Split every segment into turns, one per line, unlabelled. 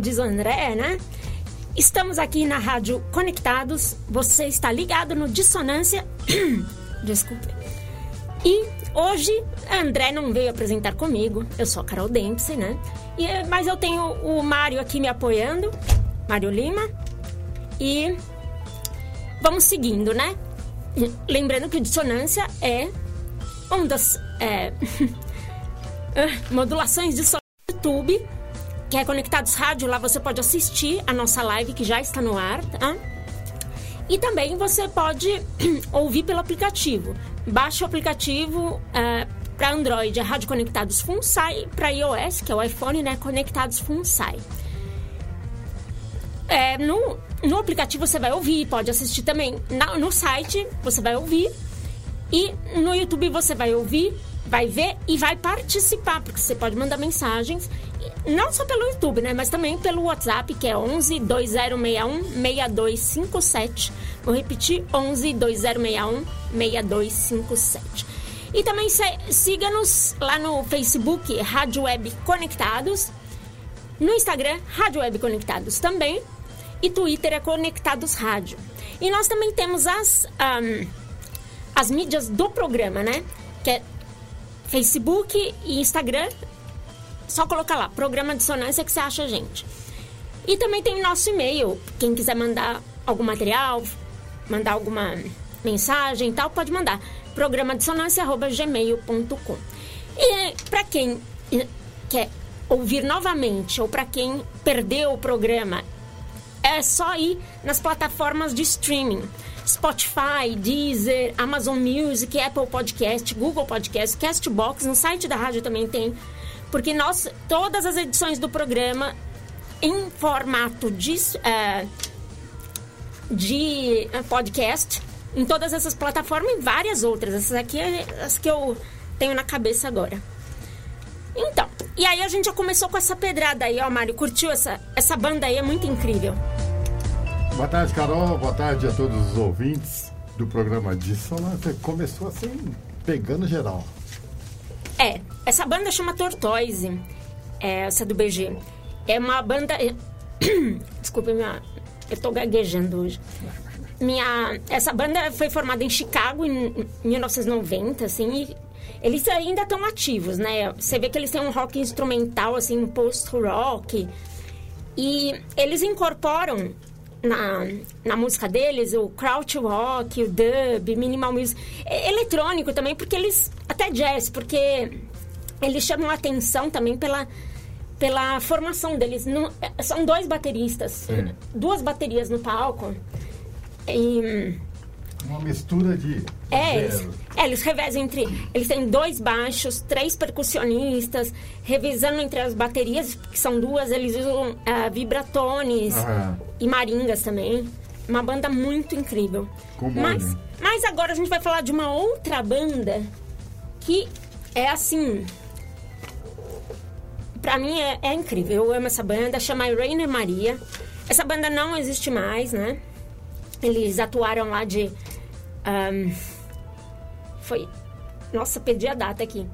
Diz o André, né? Estamos aqui na Rádio Conectados. Você está ligado no Dissonância. Desculpe. E hoje, André não veio apresentar comigo. Eu sou a Carol Dempsey, né? E, mas eu tenho o Mário aqui me apoiando. Mário Lima. E vamos seguindo, né? Lembrando que dissonância é uma das é, modulações de som YouTube que é Conectados Rádio, lá você pode assistir a nossa live que já está no ar, tá? E também você pode ouvir pelo aplicativo. Baixe o aplicativo uh, para Android, é Rádio Conectados FunSai, para iOS, que é o iPhone, né? Conectados FunSai. É, no, no aplicativo você vai ouvir, pode assistir também. Na, no site você vai ouvir. E no YouTube você vai ouvir, vai ver e vai participar, porque você pode mandar mensagens não só pelo YouTube, né? Mas também pelo WhatsApp, que é 11 2061 6257. Vou repetir, 11 2061 6257. E também siga-nos lá no Facebook, Rádio Web Conectados. No Instagram, Rádio Web Conectados também. E Twitter é Conectados Rádio. E nós também temos as, um, as mídias do programa, né? Que é Facebook e Instagram, só colocar lá, programa dissonância que você acha a gente. E também tem nosso e-mail. Quem quiser mandar algum material, mandar alguma mensagem e tal, pode mandar. programadissonância.gmail.com E para quem quer ouvir novamente ou para quem perdeu o programa, é só ir nas plataformas de streaming. Spotify, Deezer, Amazon Music, Apple Podcast, Google Podcast, Castbox, no site da rádio também tem porque nós, todas as edições do programa em formato de, uh, de podcast, em todas essas plataformas e várias outras. Essas aqui é as que eu tenho na cabeça agora. Então, e aí a gente já começou com essa pedrada aí, ó, Mário. Curtiu essa, essa banda aí? É muito incrível.
Boa tarde, Carol. Boa tarde a todos os ouvintes do programa Dissonância. Começou assim, pegando geral.
É, essa banda chama Tortoise, é, essa do BG. É uma banda. Desculpa, minha, eu tô gaguejando hoje. Minha, essa banda foi formada em Chicago em 1990, assim, e eles ainda estão ativos, né? Você vê que eles têm um rock instrumental, assim, um post-rock. E eles incorporam na, na música deles, o crouch rock, o dub, minimal music, eletrônico também, porque eles até jazz, porque eles chamam a atenção também pela pela formação deles. Não, são dois bateristas, duas baterias no palco. E,
uma mistura de.
É, eles, é, eles revezam entre. Eles têm dois baixos, três percussionistas, revisando entre as baterias, que são duas, eles usam uh, vibratones e maringas também. Uma banda muito incrível.
Como
mas, mas agora a gente vai falar de uma outra banda que é assim. Pra mim é, é incrível. Eu amo essa banda, chama Rainer Maria. Essa banda não existe mais, né? Eles atuaram lá de um, foi. Nossa, perdi a data aqui.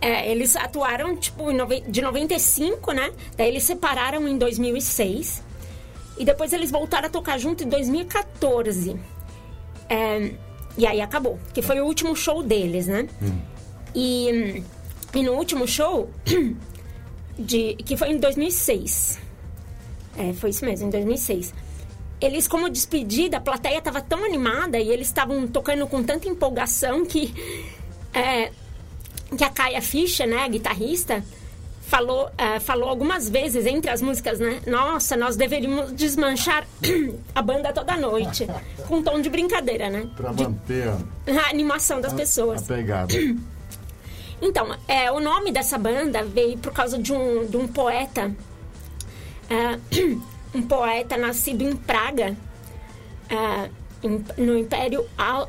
É, eles atuaram, tipo, de 95, né? Daí eles separaram em 2006. E depois eles voltaram a tocar junto em 2014. É, e aí acabou. Que foi o último show deles, né? Hum. E, e no último show, de, que foi em 2006. É, foi isso mesmo, em 2006 eles, como despedida, a plateia estava tão animada e eles estavam tocando com tanta empolgação que, é, que a Kaia Fischer, né, a guitarrista, falou, uh, falou algumas vezes entre as músicas, né? Nossa, nós deveríamos desmanchar a banda toda noite. com um tom de brincadeira, né?
Pra
de,
manter a,
animação das
a,
pessoas.
A pegada.
Então, é, o nome dessa banda veio por causa de um, de um poeta. Uh, um poeta nascido em Praga, em, no Império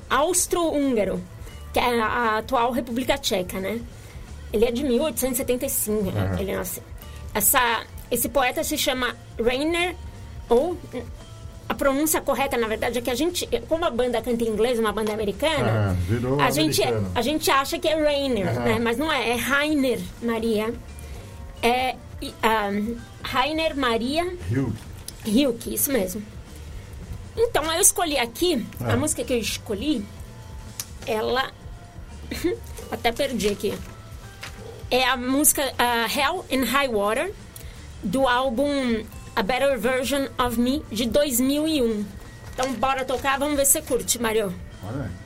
Austro-Húngaro, que é a atual República Tcheca, né? Ele é de 1875, uhum. ele nasceu. Essa, esse poeta se chama Rainer, ou a pronúncia correta, na verdade, é que a gente, como a banda canta em inglês, uma banda americana,
uhum,
a, gente, a gente acha que é Rainer, uhum. né? mas não é, é Rainer Maria. É um, Rainer Maria Hilke, isso mesmo. Então, eu escolhi aqui, a é. música que eu escolhi, ela. até perdi aqui. É a música uh, Hell in High Water, do álbum A Better Version of Me, de 2001. Então, bora tocar, vamos ver se você curte, Mario.
Bora.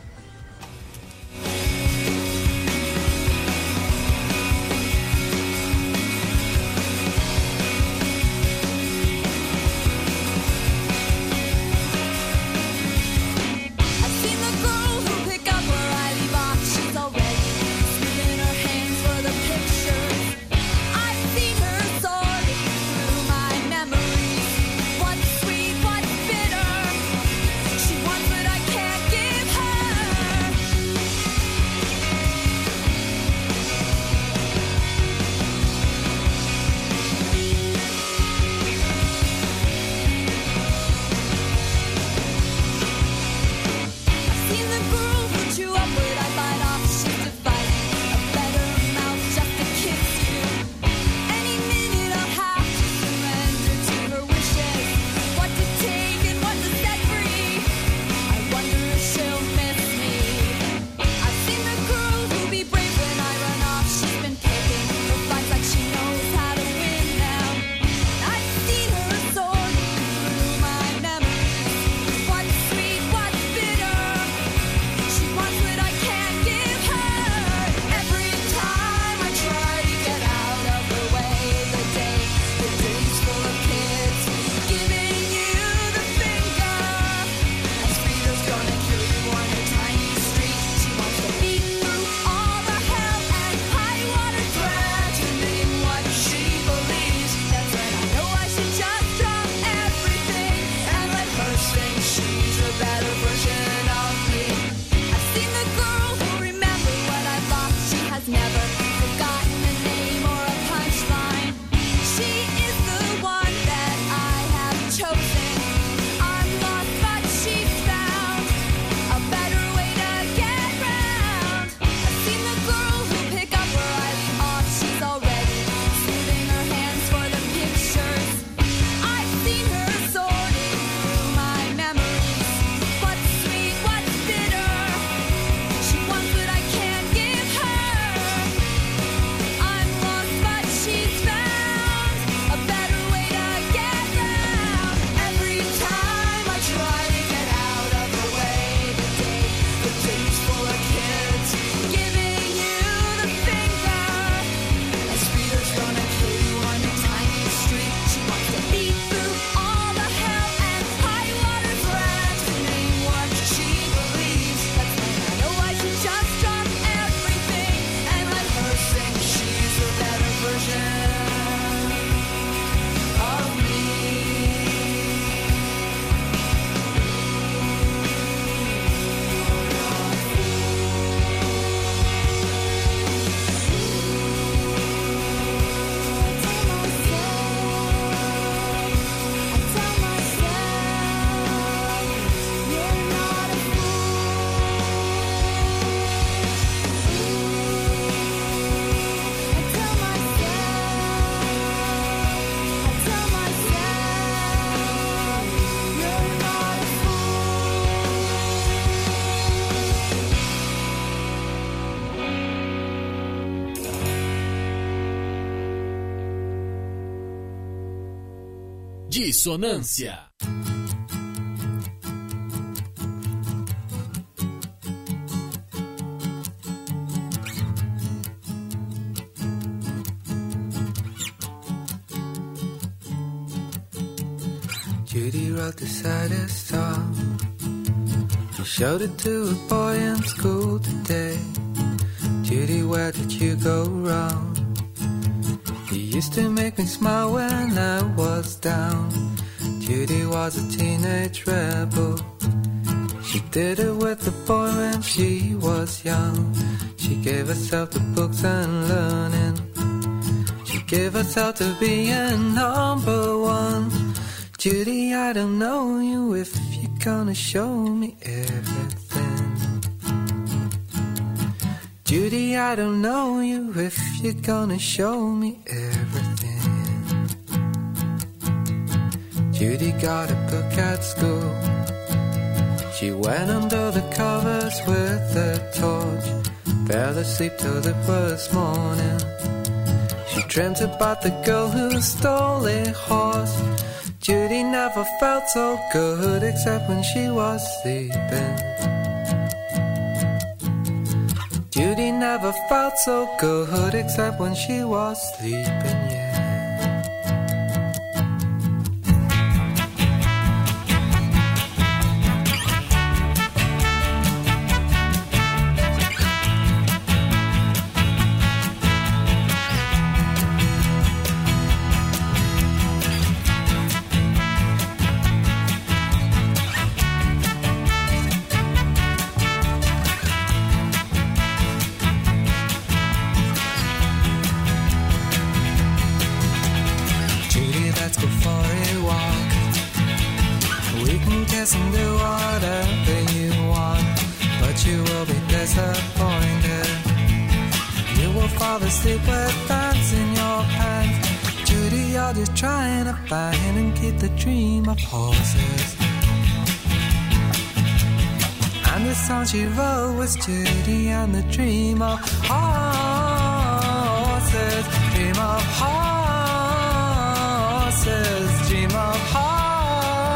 Ressonância.
Judy wrote the saddest song. She showed it to a boy in school today. Judy, where did you go wrong? You used to make me smile when I was a teenage rebel. She did it with the boy when she was young. She gave herself to books and learning. She gave herself to being number one. Judy, I don't know you if you're gonna show me everything. Judy, I don't know you if you're gonna show me everything. Judy got a book at school. She went under the covers with a torch. Fell asleep till the first morning. She dreamt about the girl who stole a horse. Judy never felt so good except when she was sleeping. Judy never felt so good except when she was sleeping, yeah. Find the dream of horses. And the song she wrote was Judy and the dream of horses. Dream of horses. Dream of horses.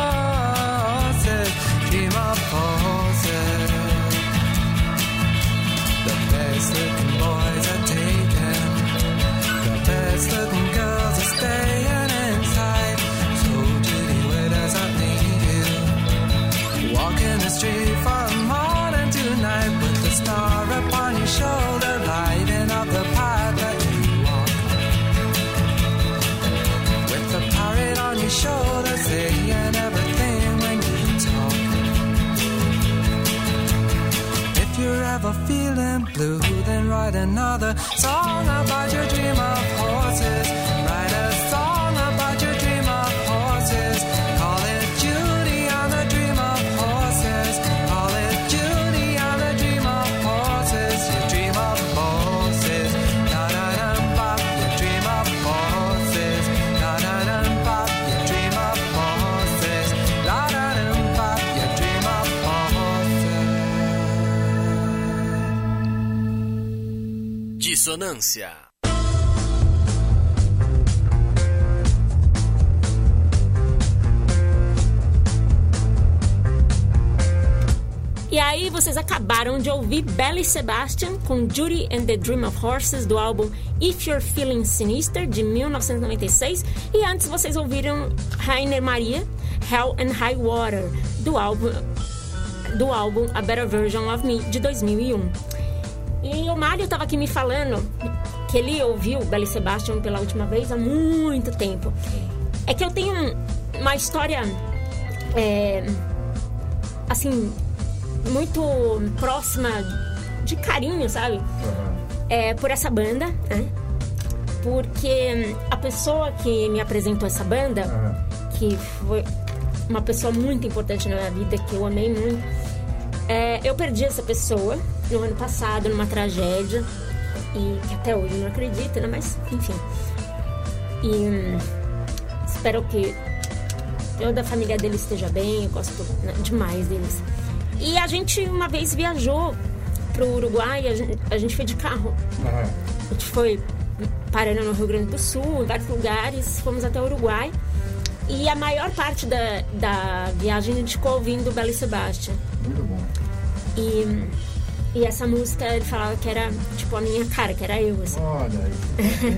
Dream of horses. Street from morning to night with the star upon your shoulder, lighting up the path that you walk. With the parrot on your shoulder, saying everything when you talk. If you're ever feeling blue, then write another song about your
Dissonância.
E aí vocês acabaram de ouvir Belly Sebastian com Judy and the Dream of Horses do álbum If You're Feeling Sinister de 1996 e antes vocês ouviram Rainer Maria Hell and High Water do álbum do álbum A Better Version of Me de 2001. E o Mário estava aqui me falando que ele ouviu Belly Sebastian pela última vez há muito tempo. É que eu tenho uma história é, assim muito próxima de carinho, sabe? É, por essa banda, né? Porque a pessoa que me apresentou essa banda, que foi uma pessoa muito importante na minha vida, que eu amei muito, é, eu perdi essa pessoa no ano passado, numa tragédia, e que até hoje não acredito, né? Mas, enfim. E hum, espero que toda a família dele esteja bem, eu gosto né, demais deles. E a gente uma vez viajou pro Uruguai, a gente, a gente foi de carro. A gente foi parando no Rio Grande do Sul, em vários lugares, fomos até o Uruguai. E a maior parte da, da viagem a gente ficou ouvindo Bela Sebastian.
Muito bom.
E, e essa música ele falava que era tipo a minha cara, que era eu, assim.
Olha, isso tem,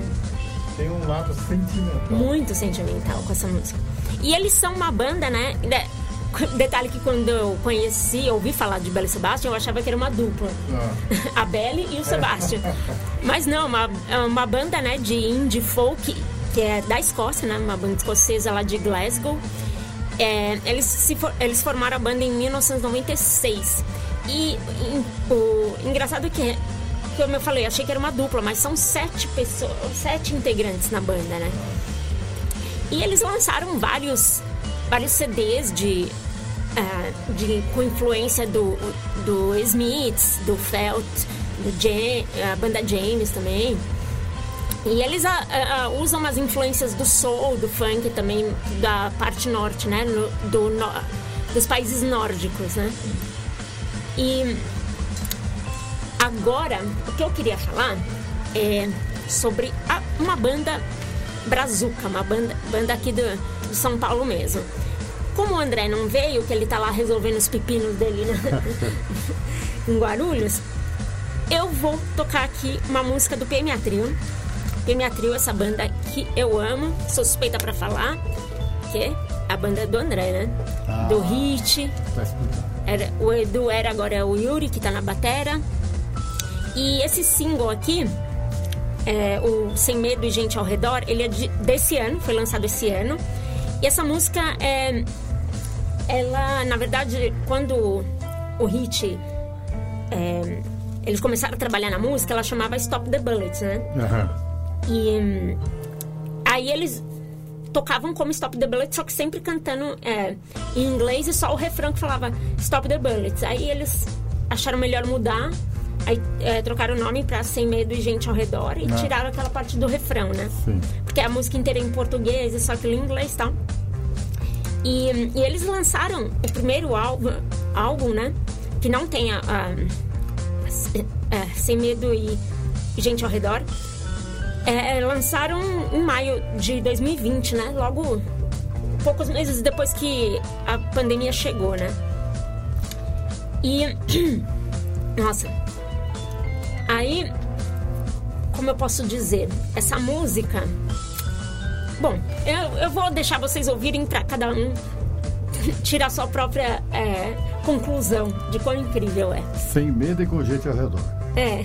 tem um lado sentimental.
Muito sentimental com essa música. E eles são uma banda, né? Detalhe que quando eu conheci, ouvi falar de Belle e Sebastian, eu achava que era uma dupla. A Belle e o Sebastian. Mas não, uma, é uma banda né, de indie folk, que é da Escócia, né? Uma banda escocesa lá de Glasgow. É, eles, se for, eles formaram a banda em 1996. E, o engraçado é que, como eu falei, achei que era uma dupla, mas são sete pessoas, sete integrantes na banda, né? E eles lançaram vários, vários CDs de, uh, de com influência do, do Smiths, do Felt, do Jam, a banda James também. E eles uh, uh, usam umas influências do soul, do funk também, da parte norte, né? No, do, no, dos países nórdicos, né? E agora, o que eu queria falar é sobre a, uma banda brazuca, uma banda, banda aqui do, do, São Paulo mesmo. Como o André não veio, que ele tá lá resolvendo os pepinos dele né? em Guarulhos, eu vou tocar aqui uma música do PMA Trio. PMA Trio, essa banda que eu amo, sou suspeita pra falar, que é a banda do André, né? Ah, do Hit. Tá era, o Edu era agora é o Yuri, que tá na batera. E esse single aqui, é, o Sem Medo e Gente ao Redor, ele é de, desse ano, foi lançado esse ano. E essa música, é, ela, na verdade, quando o Hit... É, eles começaram a trabalhar na música, ela chamava Stop the Bullets, né? Uhum. E aí eles tocavam como Stop the Bullets, só que sempre cantando é, em inglês e só o refrão que falava Stop the Bullets. Aí eles acharam melhor mudar, aí é, trocaram o nome pra Sem Medo e Gente ao Redor e ah. tiraram aquela parte do refrão, né? Sim. Porque a música inteira é em português e só aquilo em inglês e tal. E, e eles lançaram o primeiro álbum, álbum né? Que não tem a, a, a, a Sem Medo e Gente ao Redor é, lançaram em maio de 2020, né? Logo poucos meses depois que a pandemia chegou, né? E nossa, aí como eu posso dizer, essa música. Bom, eu, eu vou deixar vocês ouvirem para cada um tirar sua própria é, conclusão de quão incrível é.
Sem medo e com gente ao redor.
É.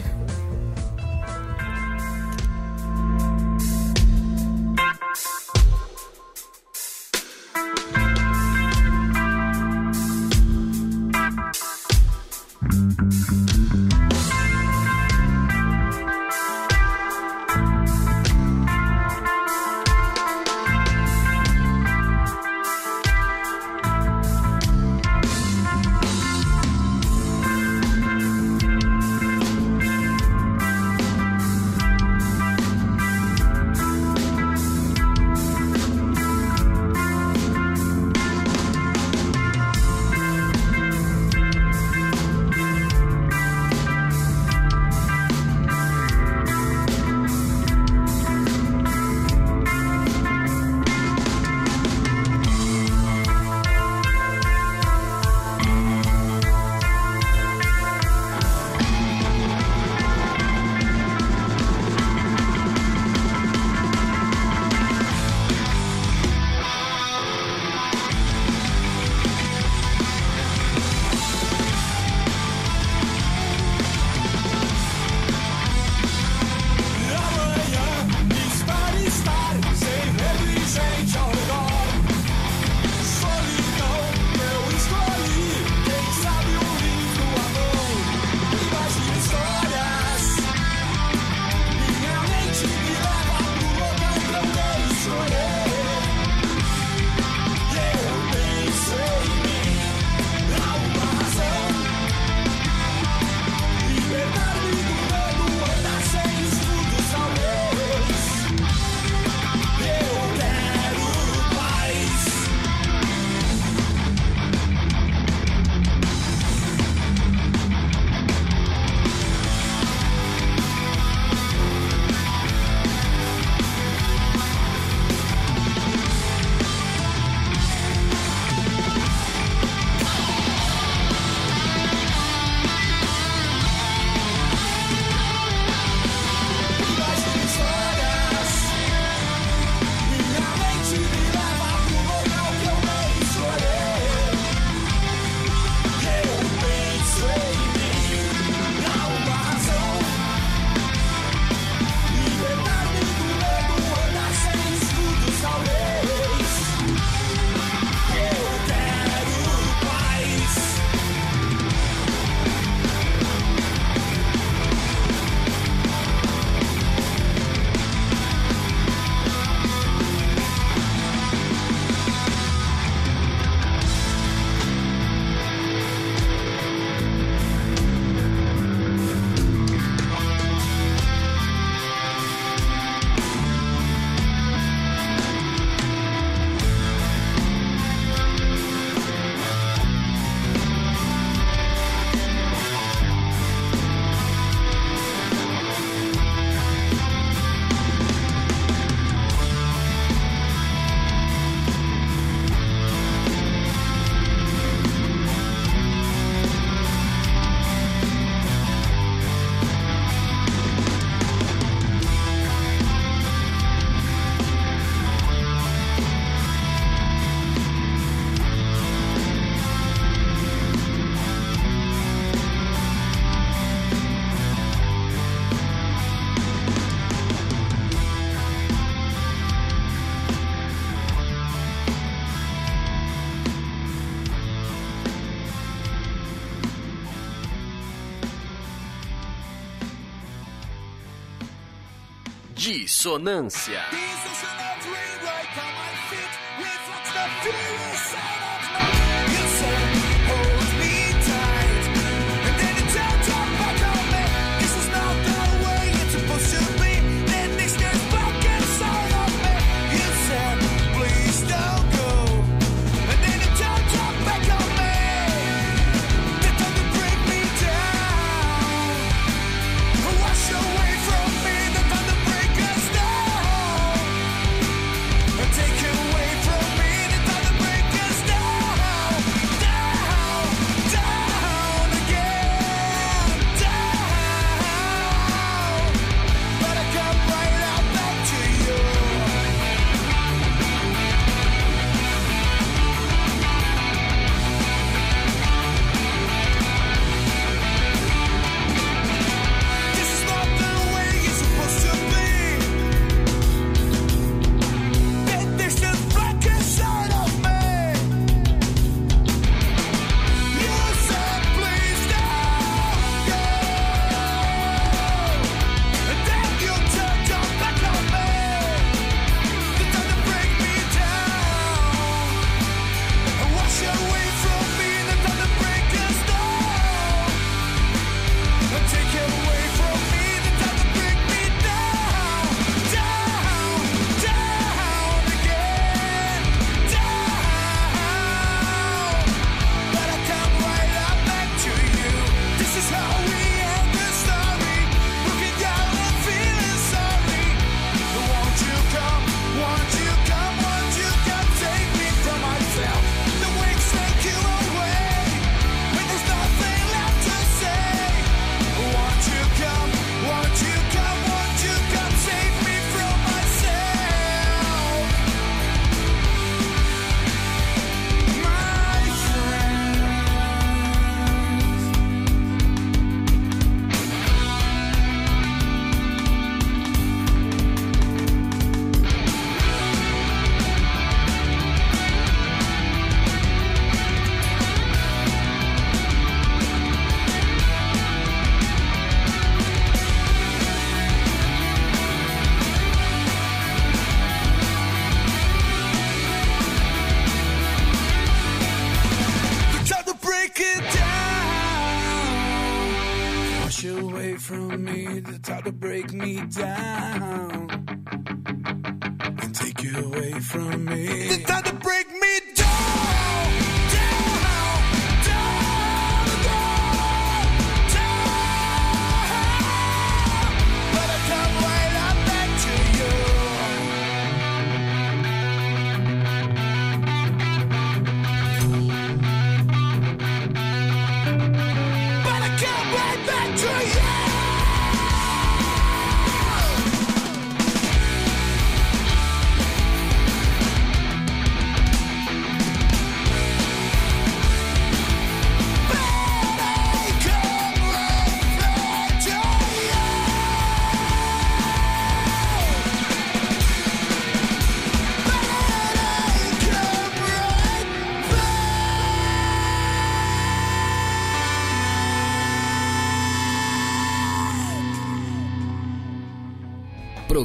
Dissonância.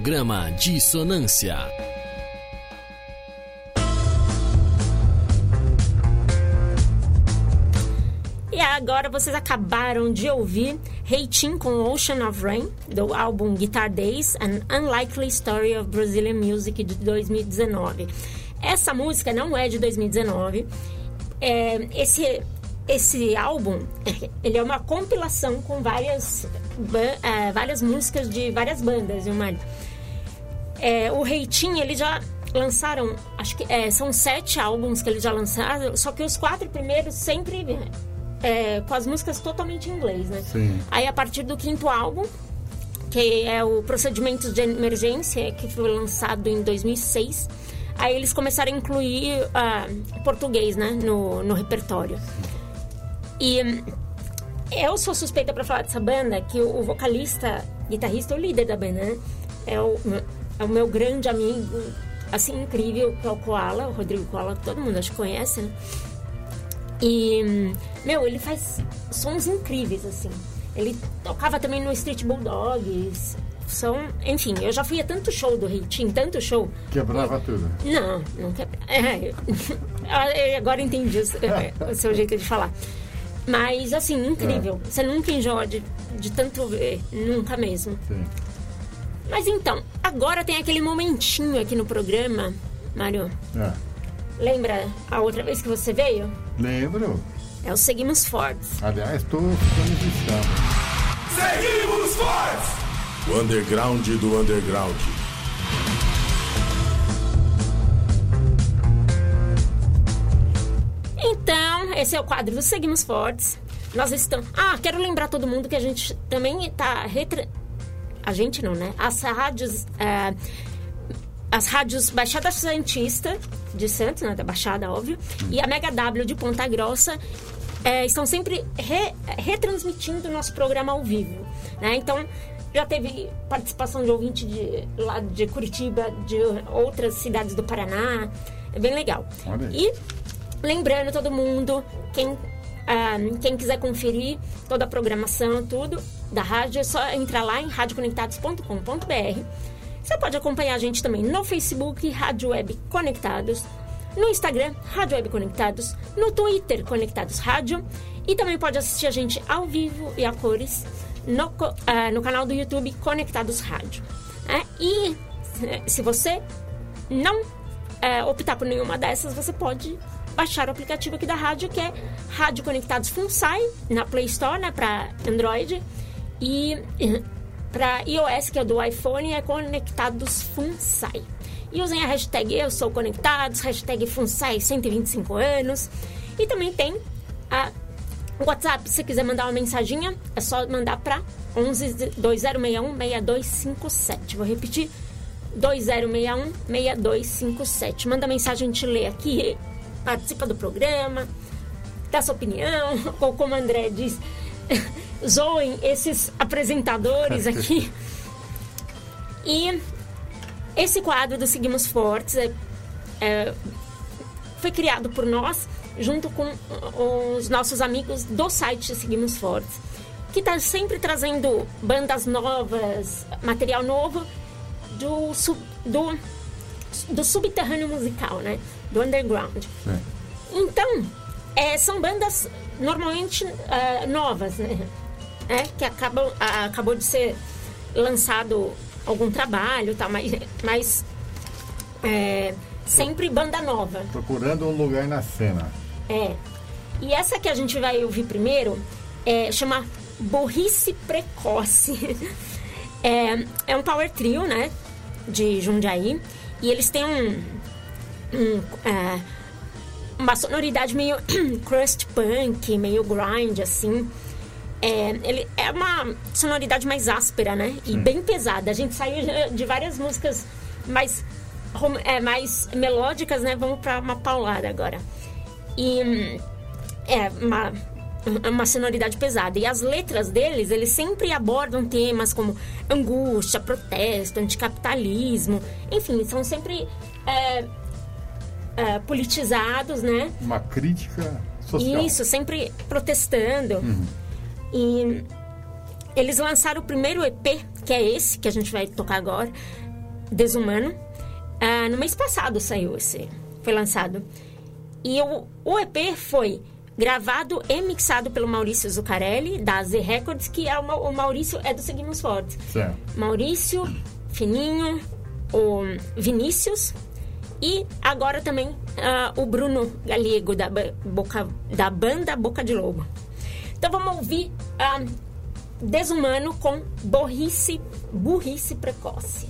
Programa Dissonância.
E agora vocês acabaram de ouvir Reitin com Ocean of Rain, do álbum Guitar Days, An Unlikely Story of Brazilian Music de 2019. Essa música não é de 2019. É, esse, esse álbum, ele é uma compilação com várias, é, várias músicas de várias bandas, Mário? É, o Reitinho, eles já lançaram, acho que é, são sete álbuns que eles já lançaram, só que os quatro primeiros sempre é, com as músicas totalmente em inglês, né?
Sim.
Aí a partir do quinto álbum, que é o Procedimentos de Emergência, que foi lançado em 2006, aí eles começaram a incluir ah, português, né, no, no repertório. E eu sou suspeita pra falar dessa banda, que o, vocalista, guitarrista, o líder da banda, né? É o, é o meu grande amigo, assim, incrível, que é o Koala, o Rodrigo Koala, todo mundo acho que conhece, né? E, meu, ele faz sons incríveis, assim. Ele tocava também no Street Bulldogs, são, enfim, eu já fui a tanto show do Ritinho, tanto show.
Quebrava tudo.
Não, não quer. É, agora entendi o seu- o seu jeito de falar. Mas, assim, incrível. Você nunca enjoa de, de tanto ver, nunca mesmo.
Sim.
Mas então, agora tem aquele momentinho aqui no programa, Mário.
É.
Lembra a outra vez que você veio?
Lembro.
É o Seguimos Fortes.
Aliás, estou ficando viciado.
Seguimos fortes!
O underground do underground.
Então, esse é o quadro do Seguimos Fortes. Nós estamos. Ah, quero lembrar todo mundo que a gente também está. Retra... A gente não, né? As rádios. é, As rádios Baixada Santista de Santos, né? Da Baixada, óbvio. E a Mega W de Ponta Grossa. é, estão sempre re- retransmitindo o nosso programa ao vivo. Né? Então, já teve participação de ouvinte de, lá de Curitiba, de outras cidades do Paraná. É bem legal. E Lembrando todo mundo, quem, ah, quem quiser conferir toda a programação, tudo da rádio, é só entrar lá em radioconectados.com.br. Você pode acompanhar a gente também no Facebook, Rádio Web Conectados, no Instagram, Rádio Web Conectados, no Twitter, Conectados Rádio, e também pode assistir a gente ao vivo e a cores no, ah, no canal do YouTube Conectados Rádio. né? E eh, se você não é, optar por nenhuma dessas, você pode baixar o aplicativo aqui da rádio, que é Rádio Conectados FUNSAI, na Play Store, né, para Android. E para iOS, que é do iPhone, é Conectados FUNSAI. E usem a hashtag Eu Sou Conectados, hashtag FUNSAI 125 anos. E também tem a WhatsApp, se quiser mandar uma mensaginha, é só mandar para 11 2061 6257. Vou repetir: 2061 6257. Manda mensagem, a gente lê aqui, participa do programa, dá sua opinião, ou como o André diz, zoem esses apresentadores aqui. E esse quadro do Seguimos Fortes é, é, foi criado por nós, junto com os nossos amigos do site Seguimos Fortes, que está sempre trazendo bandas novas, material novo do, do, do subterrâneo musical, né? Do underground.
Sim.
Então, é, são bandas normalmente ah, novas, né? É, que acabam, ah, acabou de ser lançado algum trabalho, tá? mas, mas é, sempre banda nova.
Procurando um lugar na cena.
É. E essa que a gente vai ouvir primeiro é, chama Burrice Precoce. É, é um power trio, né? De Jundiaí. E eles têm um. um, é, uma sonoridade meio crust punk, meio grind, assim. É, ele é uma sonoridade mais áspera, né? E bem pesada. A gente saiu de- várias músicas mais, é, mais melódicas, né? Vamos pra uma paulada agora. E é uma, uma sonoridade pesada. E as letras deles, eles sempre abordam temas como angústia, protesto, anticapitalismo. Enfim, são sempre é, é, politizados, né?
Uma crítica social.
Isso, sempre protestando. E eles lançaram o primeiro EP, que é esse que a gente vai tocar agora, Desumano. Ah, no mês passado saiu esse, foi lançado. E o, o EP foi gravado e mixado pelo Maurício Zuccarelli, da Z Records, que é o, o Maurício é do Seguimos Fortes.
Certo.
Maurício, Fininho, o Vinícius e agora também ah, o Bruno Galego da, Boca, da banda Boca de Lobo. Então vamos ouvir ah, Desumano com Burrice, burrice Precoce.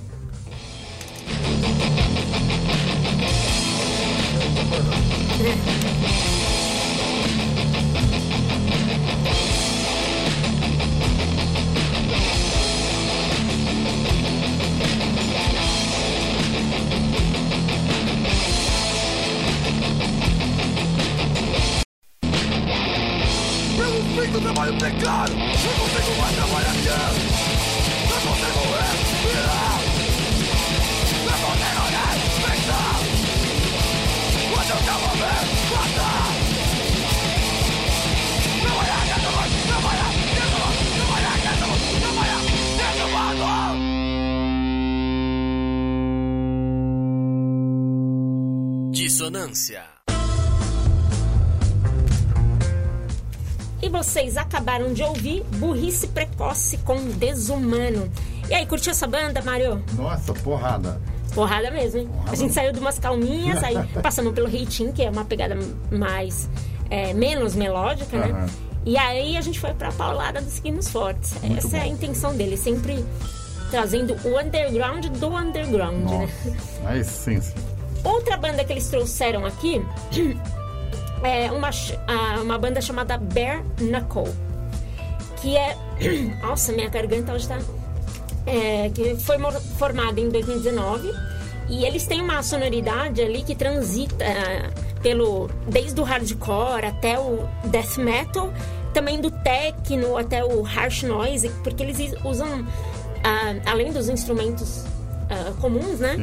Dissonância.
E vocês acabaram de ouvir Burrice Precoce com Desumano. E aí, curtiu essa banda, Mário?
Nossa, porrada.
Porrada mesmo, hein? A gente saiu de umas calminhas, aí passamos pelo Reitinho, que é uma pegada mais... é, menos melódica, né?
Aham.
E aí a gente foi pra paulada dos Seguimos Fortes.
Muito
Essa é a
bom.
intenção dele, sempre trazendo o underground do underground, né?
Nossa, a essência.
Outra banda que eles trouxeram aqui é uma, uma banda chamada Bare Knuckle. Que é. Nossa, minha garganta hoje tá. É, que foi formada em 2019. E eles têm uma sonoridade ali que transita ah, pelo. desde o hardcore até o death metal, também do techno até o harsh noise, porque eles usam, ah, além dos instrumentos ah, comuns, né?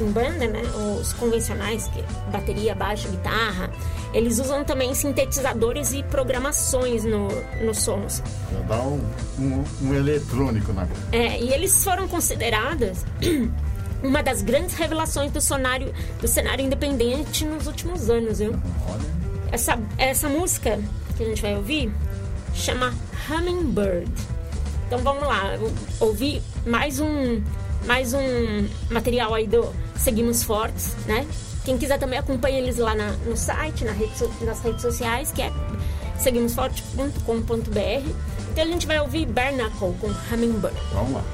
Em banda, né? Os convencionais, que bateria, baixo, guitarra, eles usam também sintetizadores e programações no, nos sons.
Dá um, um, um eletrônico na
É, e eles foram consideradas uma das grandes revelações do cenário, do cenário independente nos últimos anos, viu?
Olha.
Essa, essa música que a gente vai ouvir chama Hummingbird. Então vamos lá, ouvir mais um mais um material aí do Seguimos Fortes, né? Quem quiser também acompanha eles lá na- no site, na rede nas redes sociais, que é seguimosforte.com.br. Então a gente vai ouvir Barnacle com Hummingbird.
Vamos lá.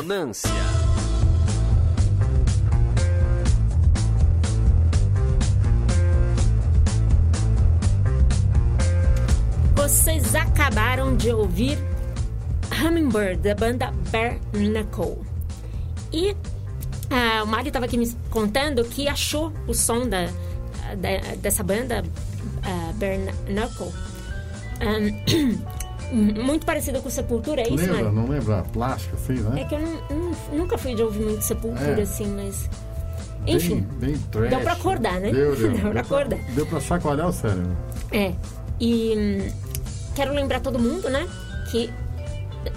Dissonância.
Vocês acabaram de ouvir Hummingbird, da banda Bare Knuckle. E ah, o Mário estava aqui me contando que achou o som da, da- dessa banda ah, Bare Knuckle ah, muito parecido com Sepultura, é isso,
Lembra?
Mário?
Não lembra? Plástico, assim,
É
né?
que eu não- não- nunca fui de ouvir muito Sepultura,
É.
assim, mas... Enfim,
Bem, bem trash.
deu pra acordar, né?
Deu, deu.
Deu pra acordar.
Deu pra chacoalhar o cérebro.
É. E hum, quero lembrar todo mundo, né? Que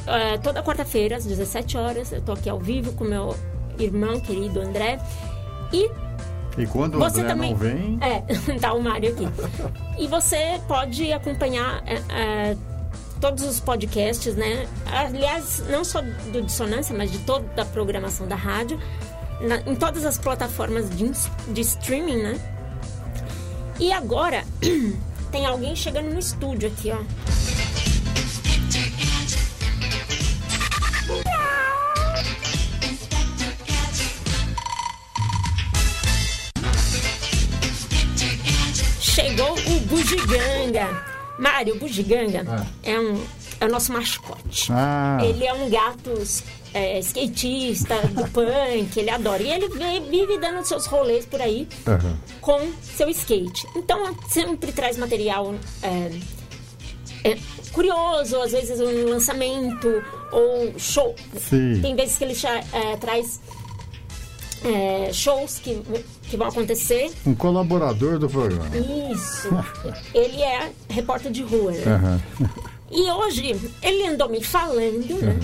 é, toda quarta-feira, às 17 horas, eu tô aqui ao vivo com meu irmão querido André. E
E quando o
você
André
também.
não vem,
É, tá o Mário aqui. E você pode acompanhar. é, é, Todos os podcasts, né? Aliás, não só do Dissonância, mas de toda a programação da rádio, na- em todas as plataformas de, de streaming, né? E agora tem alguém chegando no estúdio aqui, ó. Chegou o Bugiganga. Mário, o Bugiganga é, um, é o nosso mascote.
Ah,
Ele é um gato é, skatista do punk, ele adora. E ele vi- vive dando seus rolês por aí
aham.
com seu skate. Então sempre traz material é, é, curioso, às vezes um lançamento ou show.
Sim.
Tem vezes que ele cha- é, traz é, shows que, que vão acontecer.
um colaborador do programa.
Isso. ele é repórter de rua, né?
Aham.
E hoje ele andou me falando né,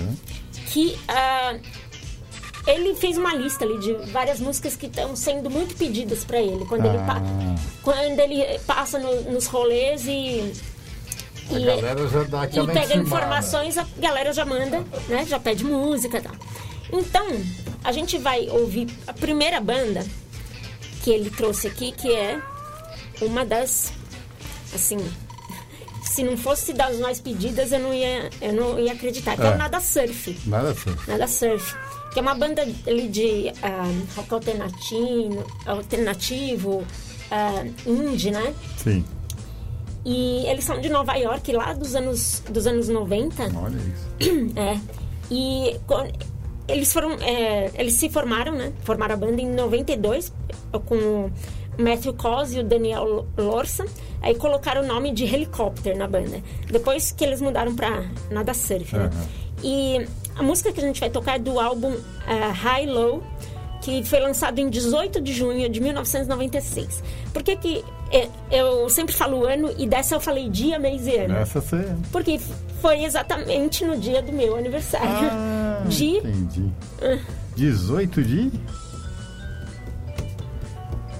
que ah, ele fez uma lista ali de várias músicas que estão sendo muito pedidas para ele quando ele pa-
Ah.
quando ele passa no- nos rolês e
A
e,
galera já dá
e
aquela
pega
intimada.
informações, a galera já manda, né? Já pede música e tal. Então, a gente vai ouvir a primeira banda que ele trouxe aqui, que é uma das assim, se não fosse das mais pedidas, eu não ia, eu não ia acreditar. Que é,
É.
o Nada Surf.
Nada assim.
Nada Surf. Que é uma banda ali de ah, rock alternativo, alternativo ah, indie, né?
Sim.
E eles são de Nova York, lá dos anos, dos anos 90.
Olha isso.
É. E eles foram. é, eles se formaram, né? Formaram a banda em 92 com o Matthew Cos e o Daniel Lorsa. Aí colocaram o nome de Helicopter na banda. Depois que eles mudaram pra Nada Surf, né? E a música que a gente vai tocar é do álbum ah, High Low, que foi lançado em 18 de junho de 1996. Por que que é, eu sempre falo ano e dessa eu falei dia, mês e ano?
Essa você.
Porque foi exatamente no dia do meu aniversário.
Ah,
de.
Entendi. 18 de.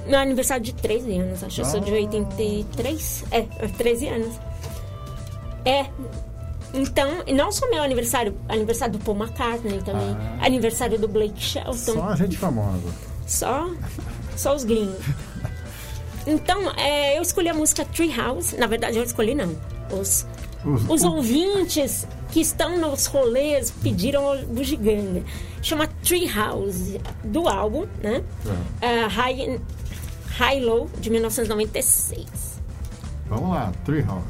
Meu aniversário de 13 anos, acho. Eu sou de 83. É, 13 anos. É. Então, e não só meu aniversário, aniversário do Paul McCartney também. Aniversário do Blake Shelton.
Só a gente famosa.
Só, só os gringos. Então, é, eu escolhi a música Treehouse. Na verdade, eu escolhi não. Os,
Os-
os ouvintes que estão nos rolês pediram o Bugiganga. Chama Treehouse, do álbum, né? Ah, High, High Low, de 1996.
Vamos lá, Treehouse.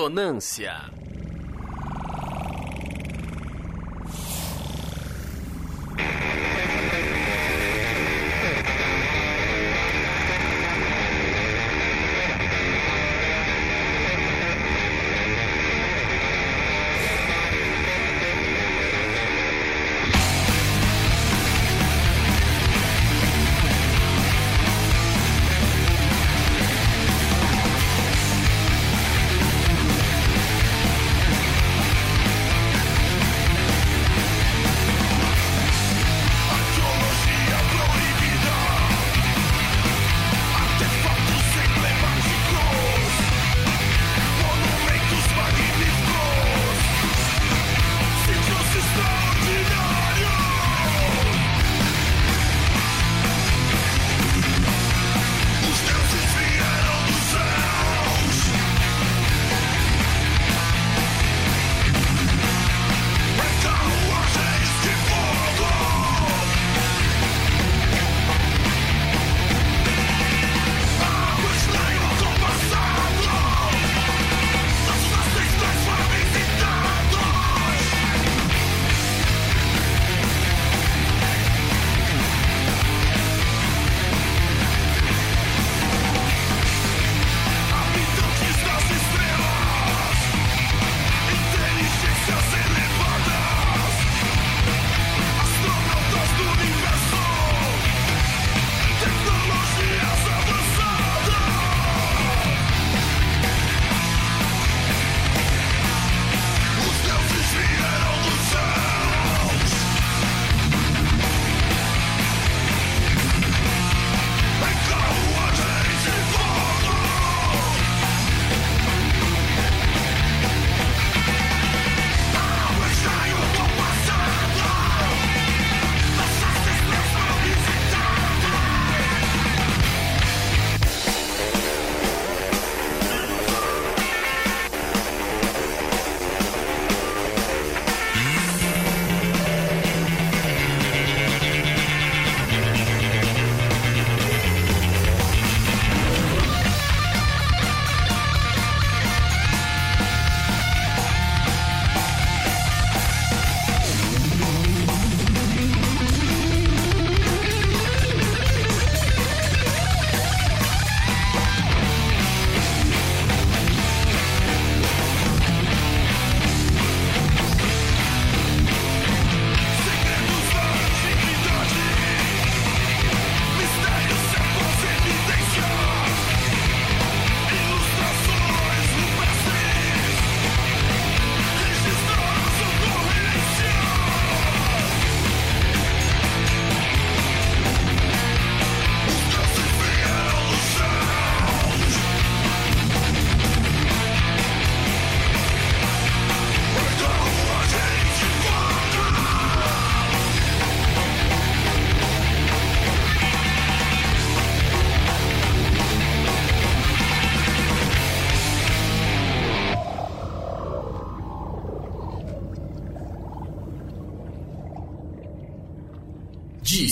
Dissonância.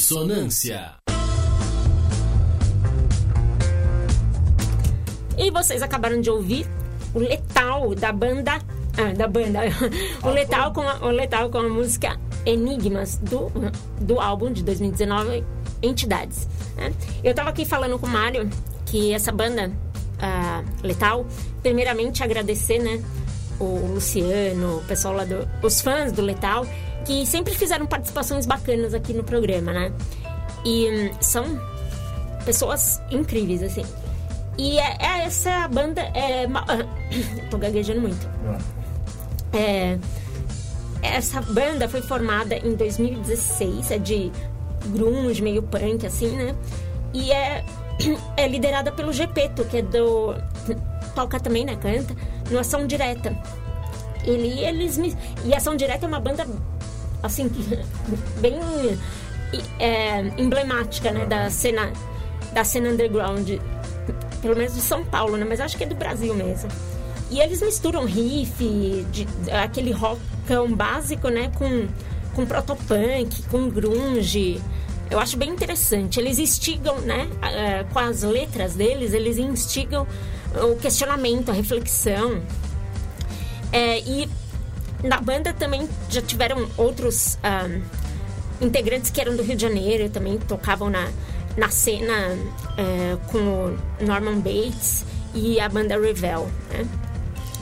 Dissonância.
E vocês acabaram de ouvir o Letal da banda. Ah, da banda. O Letal, com a, o Letal com a música Enigmas do, do álbum de 2019, Entidades. né? Eu tava aqui falando com o Mário que essa banda ah, Letal, primeiramente agradecer, né? o Luciano, o pessoal lá do. os fãs do Letal, que sempre fizeram participações bacanas aqui no programa, né? E hum, são pessoas incríveis, assim. E é, é- essa a banda. É, ma- tô gaguejando muito. É, essa banda foi formada em 2016, é de grunge, meio punk, assim, né? E é, é liderada pelo Gepeto, que é do... toca também, né? Canta, no Ação Direta. Ele, eles me... E Ação Direta é uma banda, assim, bem é, emblemática, né? Da cena, da cena underground, pelo menos de São Paulo, né? Mas acho que é do Brasil mesmo. E eles misturam riff, de, aquele rockão básico, né? Com, com protopunk, com grunge. Eu acho bem interessante. Eles instigam, né? eh, Com as letras deles, eles instigam o questionamento, a reflexão. É, e na banda também já tiveram outros ah, integrantes que eram do Rio de Janeiro, também tocavam na, na cena eh, com o Norman Bates e a banda Revel. Né?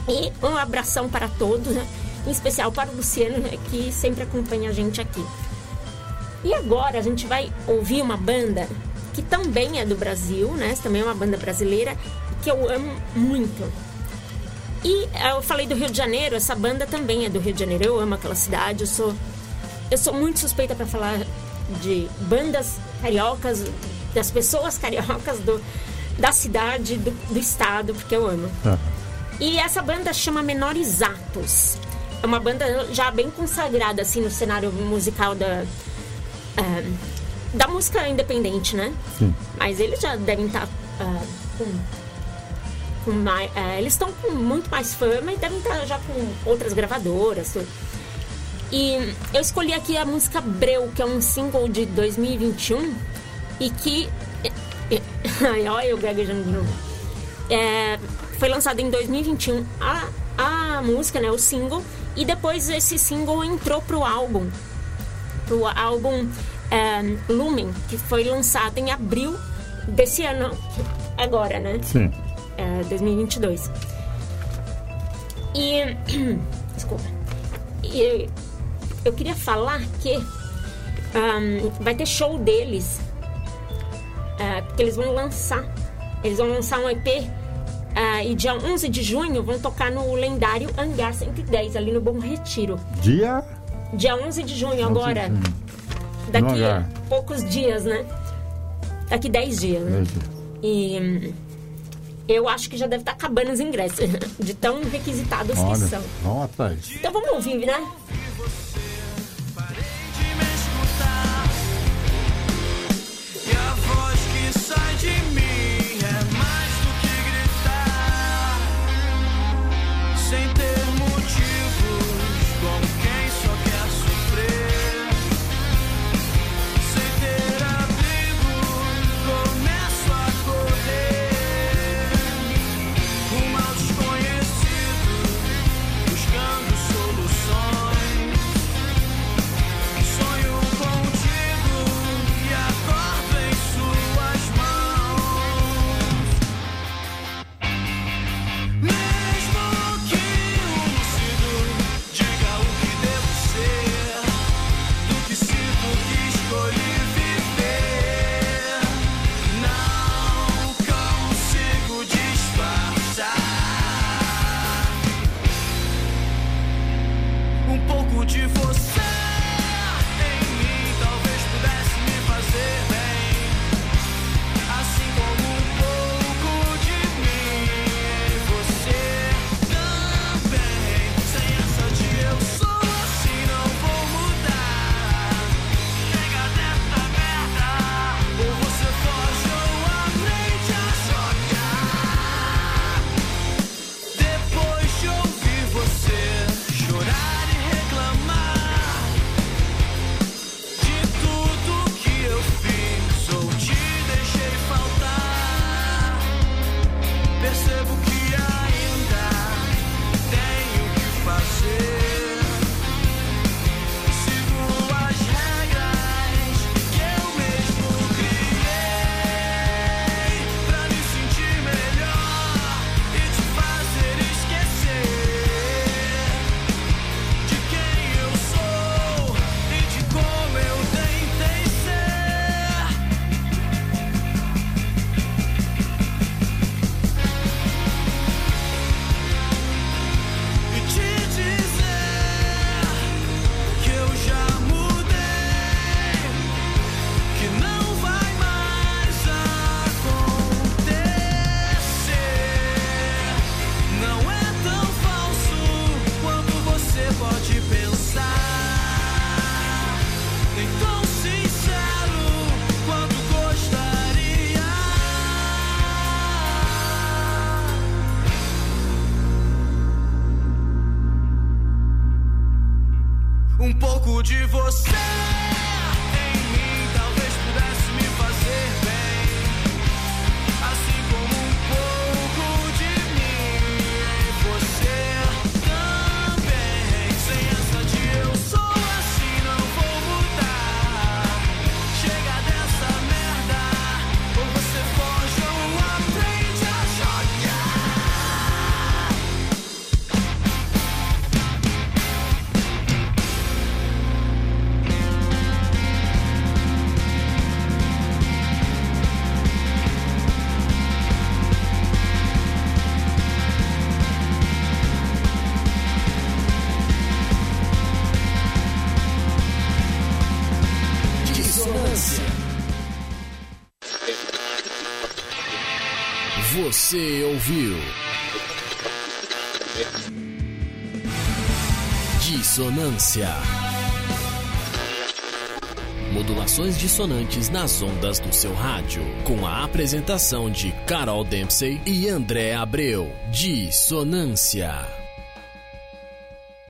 E um abração para todos, né? em especial para o Luciano, né, que sempre acompanha a gente aqui. E agora a gente vai ouvir uma banda que também é do Brasil, né? Também é uma banda brasileira que eu amo muito. E eh, eu falei do Rio de Janeiro, essa banda também é do Rio de Janeiro. Eu amo aquela cidade, eu sou eu sou muito suspeita para falar de bandas cariocas, das pessoas cariocas do, da cidade, do, do estado, porque eu amo. E essa banda chama Menores Atos. É uma banda já bem consagrada assim no cenário musical da ah, da música independente, né?
Sim.
Mas eles já devem estar ah, com, com mais, ah, eles estão com muito mais fama e devem estar já com outras gravadoras. tudo. E eu escolhi aqui a música Breu, que é um single de 2021 e que olha eu gaguejando de novo. É, foi lançado em 2021 a, a música, né, o single, e depois esse single entrou pro álbum, pro álbum é, Lumen, que foi lançado em abril desse ano, agora, né?
Sim.
É, 2022. E. Desculpa. E eu queria falar que ahn, vai ter show deles. ah, porque eles vão lançar. Eles vão lançar um EP. ah, e dia 11 de junho vão tocar no lendário Hangar 110, ali no Bom Retiro.
Dia.
Dia 11 de junho,
11 de
agora.
junho.
Daqui poucos dias, né? Daqui 10 dias, né?
Veja.
E hum, eu acho que já deve estar acabando os ingressos, de tão requisitados que
Olha,
são.
vamos atrás.
Então vamos ouvir, né?
de me escutar. E
Dissonância. Modulações dissonantes nas ondas do seu rádio. Com a apresentação de Carol Dempsey e André Abreu. Dissonância.